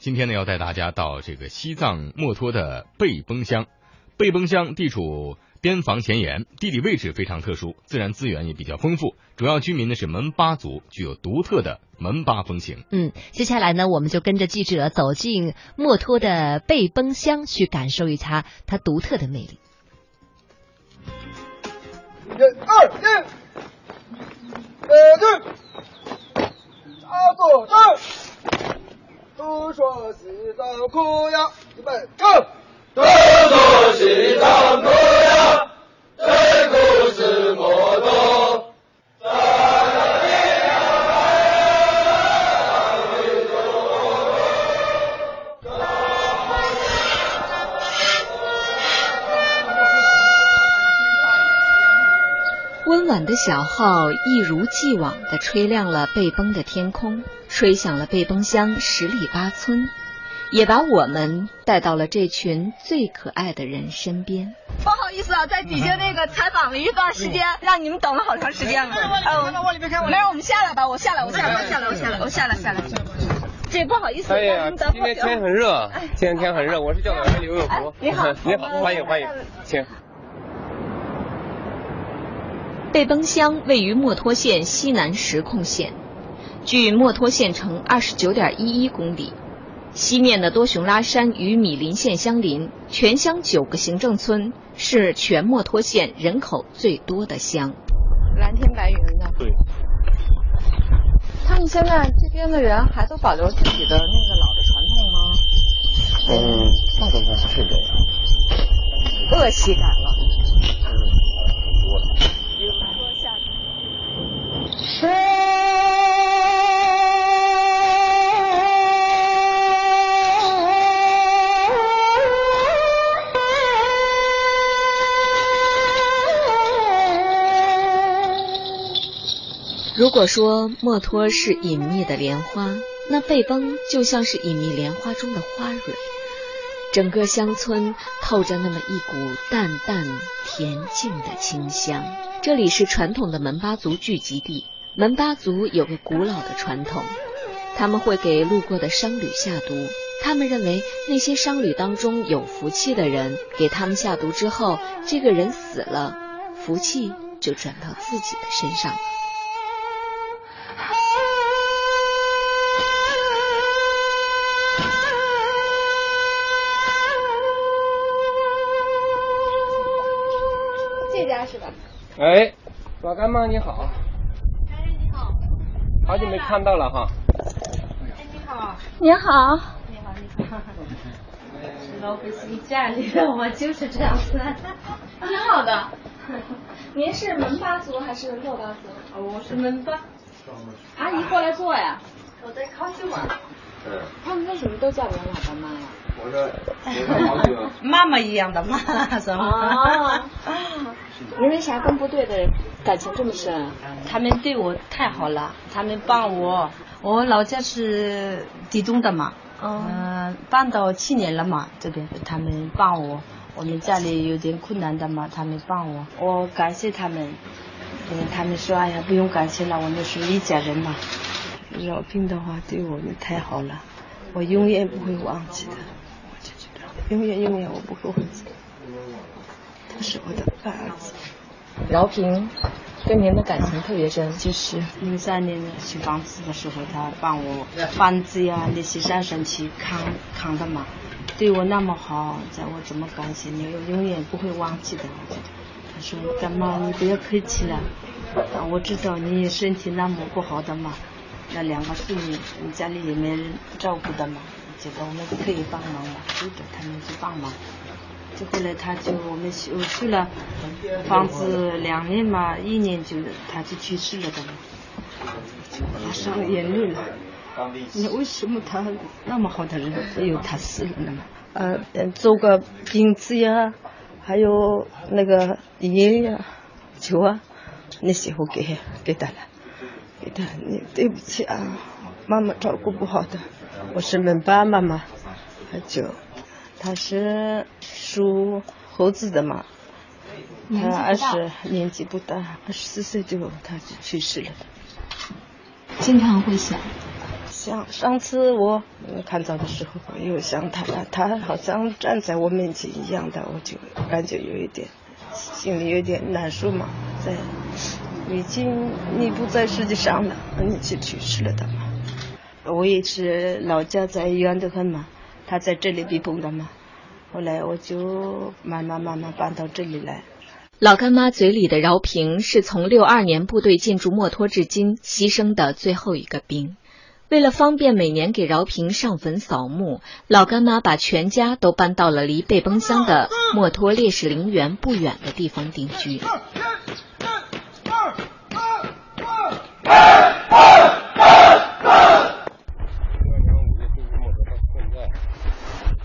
今天呢，要带大家到这个西藏墨脱的贝崩乡。贝崩乡地处边防前沿，地理位置非常特殊，自然资源也比较丰富。主要居民呢是门巴族，具有独特的门巴风情。嗯，接下来呢，我们就跟着记者走进墨脱的贝崩乡，去感受一下它独特的魅力。一、二、一，呃，对，阿左正。都说西藏苦呀，预备的小号一如既往地吹亮了贝崩的天空。吹响了贝崩乡十里八村，也把我们带到了这群最可爱的人身边。不好意思啊，在底下那个采访了一段时间，让你们等了好长时间了。往里面看，没有，我们下来吧，我下来，我下来，我下来，我下来，我下来，下来。这不好意思，哎呀，今天天很热，今天天很热，我是教导员刘永福。你好，你好，欢迎欢迎，请。贝崩乡位于墨脱县西南石控县。距墨脱县城二十九点一一公里，西面的多雄拉山与米林县相邻，全乡九个行政村，是全墨脱县人口最多的乡。蓝天白云的。对。他们现在这边的人还都保留自己的那个老的传统吗？嗯，大部分是这样。恶习改了。如果说墨脱是隐秘的莲花，那贝崩就像是隐秘莲花中的花蕊。整个乡村透着那么一股淡淡恬静的清香。这里是传统的门巴族聚集地。门巴族有个古老的传统，他们会给路过的商旅下毒。他们认为那些商旅当中有福气的人，给他们下毒之后，这个人死了，福气就转到自己的身上。哎，老干妈你好。哎，你好。好久没看到了哈。哎，你好。你好。你好，你好。老百姓家里的我就是这样子。挺好的。您是门巴族还是珞巴族？我是门巴。阿姨过来坐呀。我在康熙玩。他们为什么都叫我老干妈呀？我说，妈妈一样的妈，是吗？您为啥跟部队的感情这么深？他们对我太好了，他们帮我。我老家是地东的嘛，嗯，搬到七年了嘛，这边他们帮我。我们家里有点困难的嘛，他们帮我，我感谢他们。嗯，他们说哎呀，不用感谢了，我们是一家人嘛。老兵的话对我们太好了，我永远不会忘记的。我就觉得永远永远我不会忘记。他是我的干儿子。饶平跟您的感情特别深，就是零三年修房子的时候，他帮我房子呀那些上山去扛扛的嘛，对我那么好，叫我怎么感谢你，我永远不会忘记的。他说干妈你不要客气了，我知道你身体那么不好的嘛。那两个孙女，家里也没人照顾的嘛，觉得我们可以帮忙嘛，就找他们去帮忙。就后来他就我们修修了房子两年嘛，一年就他就去世了的嘛，就马上眼泪了。那为什么他那么好的人，只有他死了呢？呃，做个饼子呀，还有那个烟呀、酒啊，那时候给给他了。给他，你对不起啊，妈妈照顾不好的，我是门巴妈妈，就他是属猴子的嘛，他二十年纪不大，二十四岁就他就去世了。经常会想，想。上次我看到的时候，又想他了，他好像站在我面前一样的，我就感觉有一点心里有点难受嘛。在已经你不在世界上了，你去去世了的嘛。我也是老家在远得很嘛，他在这里被崩的嘛。后来我就慢慢慢慢搬到这里来。老干妈嘴里的饶平是从六二年部队进驻墨脱至今牺牲的最后一个兵。为了方便每年给饶平上坟扫墓，老干妈把全家都搬到了离背崩乡的墨脱烈士陵园不远的地方定居。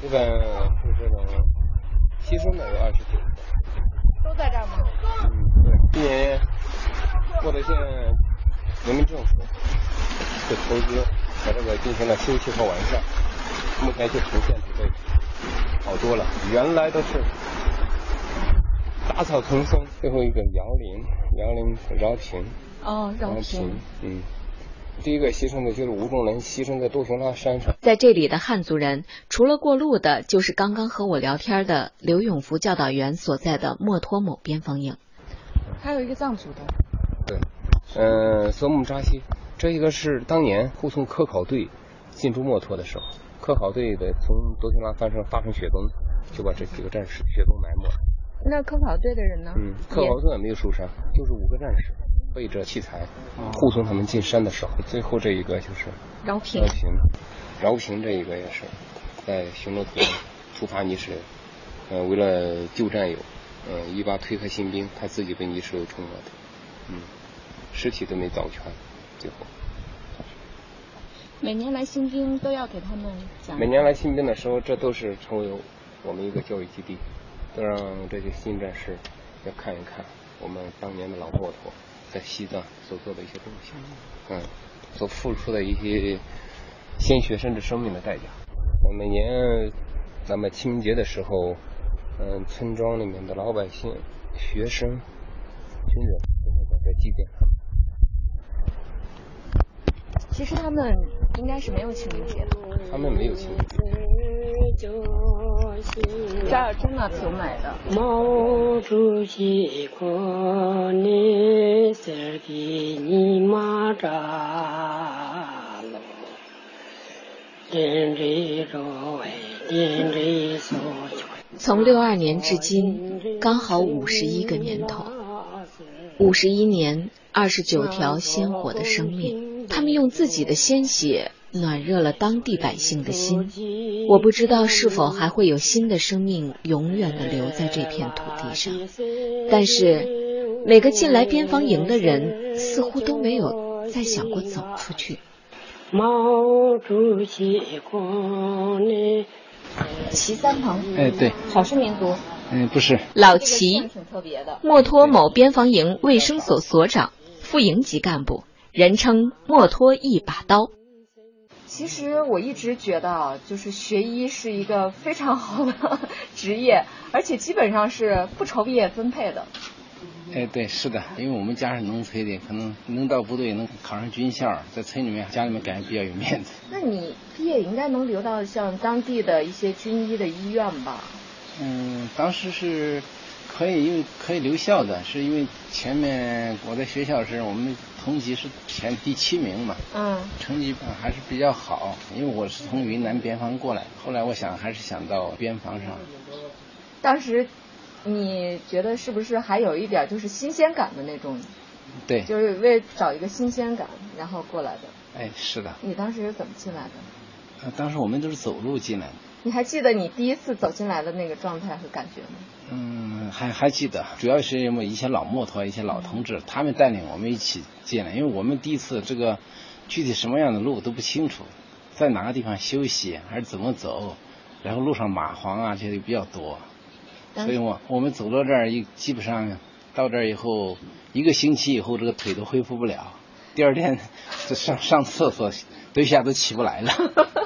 基本是这种牺牲的有二十九个。都在这儿吗？嗯，对。今年墨脱县人民政府就投资把这个进行了修葺和完善，目前就呈现出这个好多了。原来都是杂草丛生，最后一个杨林，杨林饶平。哦，饶平。嗯。第一个牺牲的就是吴仲仁，牺牲在杜雄拉山上。在这里的汉族人，除了过路的，就是刚刚和我聊天的刘永福教导员所在的墨脱某边防营。还有一个藏族的。对，嗯，索姆扎西，这一个是当年护送科考队进驻墨脱的时候，科考队的从杜雄拉发生发生雪崩，就把这几个战士雪崩埋没了。那科考队的人呢？嗯，科考队也没有受伤，就是五个战士。背着器材护送他们进山的时候，最后这一个就是饶平。饶平，饶平这一个也是在巡逻途中出发泥石，呃，为了救战友，嗯，一把推开新兵，他自己被泥石流冲了的，嗯，尸体都没找全，最后。每年来新兵都要给他们讲。每年来新兵的时候，这都是成为我们一个教育基地，都让这些新战士要看一看我们当年的老骆驼。在西藏所做的一些东西，嗯，所付出的一些鲜血甚至生命的代价。每年咱们清明节的时候，嗯，村庄里面的老百姓、学生、军人都会在这祭奠他们。其实他们应该是没有情人节的。他们没有清明节。这儿真的挺美的。毛主席过年时给你马扎。从六二年至今，刚好五十一个年头。五十一年，二十九条鲜活的生命，他们用自己的鲜血。暖热了当地百姓的心。我不知道是否还会有新的生命永远的留在这片土地上，但是每个进来边防营的人似乎都没有再想过走出去。毛主席光临。齐三鹏，哎，对，少数民族，嗯，不是，老齐，挺特别的。墨脱某边防营卫生所所长，副营级干部，人称墨脱一把刀。其实我一直觉得啊，就是学医是一个非常好的 职业，而且基本上是不愁毕业分配的。哎，对，是的，因为我们家是农村的，可能能到部队能考上军校，在村里面家里面感觉比较有面子。那你毕业应该能留到像当地的一些军医的医院吧？嗯，当时是。可以，因为可以留校的，是因为前面我在学校时，我们同级是前第七名嘛，嗯，成绩还是比较好。因为我是从云南边防过来，后来我想还是想到边防上。当时你觉得是不是还有一点就是新鲜感的那种？对，就是为找一个新鲜感，然后过来的。哎，是的。你当时是怎么进来的？当时我们都是走路进来的。你还记得你第一次走进来的那个状态和感觉吗？嗯，还还记得，主要是因为一些老木头、一些老同志，他们带领我们一起进来，因为我们第一次这个具体什么样的路都不清楚，在哪个地方休息还是怎么走，然后路上蚂蟥啊这些比较多，所以我我们走到这儿一基本上到这儿以后一个星期以后这个腿都恢复不了，第二天 就上上厕所都一下都起不来了。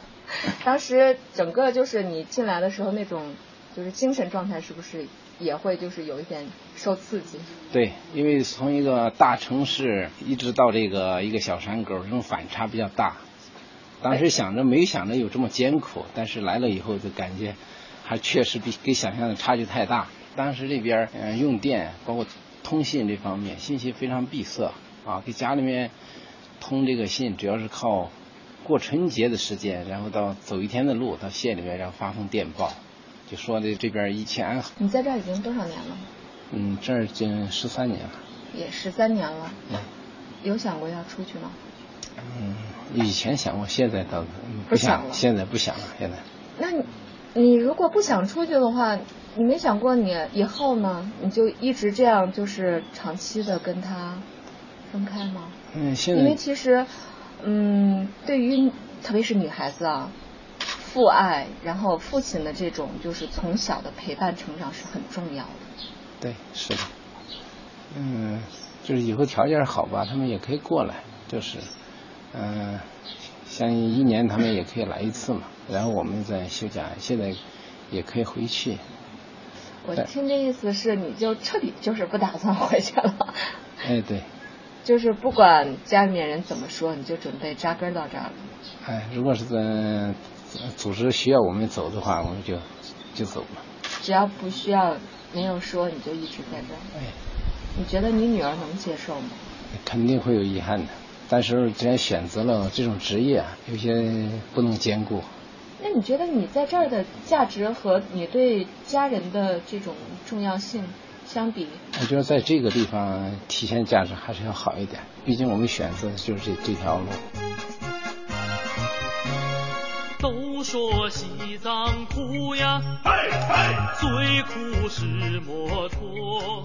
当时整个就是你进来的时候那种，就是精神状态是不是也会就是有一点受刺激？对，因为从一个大城市一直到这个一个小山沟，这种反差比较大。当时想着没想着有这么艰苦，但是来了以后就感觉还确实比跟想象的差距太大。当时这边嗯用电包括通信这方面信息非常闭塞啊，给家里面通这个信主要是靠过春节的时间，然后到走一天的路到县里面然后发封电报，就说的这边一切安好。你在这儿已经多少年了？嗯，这儿已经十三年了。也十三年了。嗯。有想过要出去吗？嗯，以前想过，现在倒不想了。现在不想了，现在。那你，你如果不想出去的话，你没想过你以后呢？你就一直这样，就是长期的跟他分开吗？嗯，现在。因为其实，嗯，对于特别是女孩子啊，父爱，然后父亲的这种就是从小的陪伴成长是很重要的。对，是的。嗯。就是以后条件好吧，他们也可以过来，就是，嗯，像一年他们也可以来一次嘛，然后我们再休假，现在也可以回去。我听这意思是，你就彻底就是不打算回去了。哎，对。就是不管家里面人怎么说，你就准备扎根到这儿了。哎，如果是在组织需要我们走的话，我们就就走了。只要不需要，没有说，你就一直在这儿。哎。你觉得你女儿能接受吗？肯定会有遗憾的，但是既然选择了这种职业，有些不能兼顾。那你觉得你在这儿的价值和你对家人的这种重要性相比？我觉得在这个地方体现价值还是要好一点，毕竟我们选择的就是这这条路。都说西藏苦呀，最苦是摩托。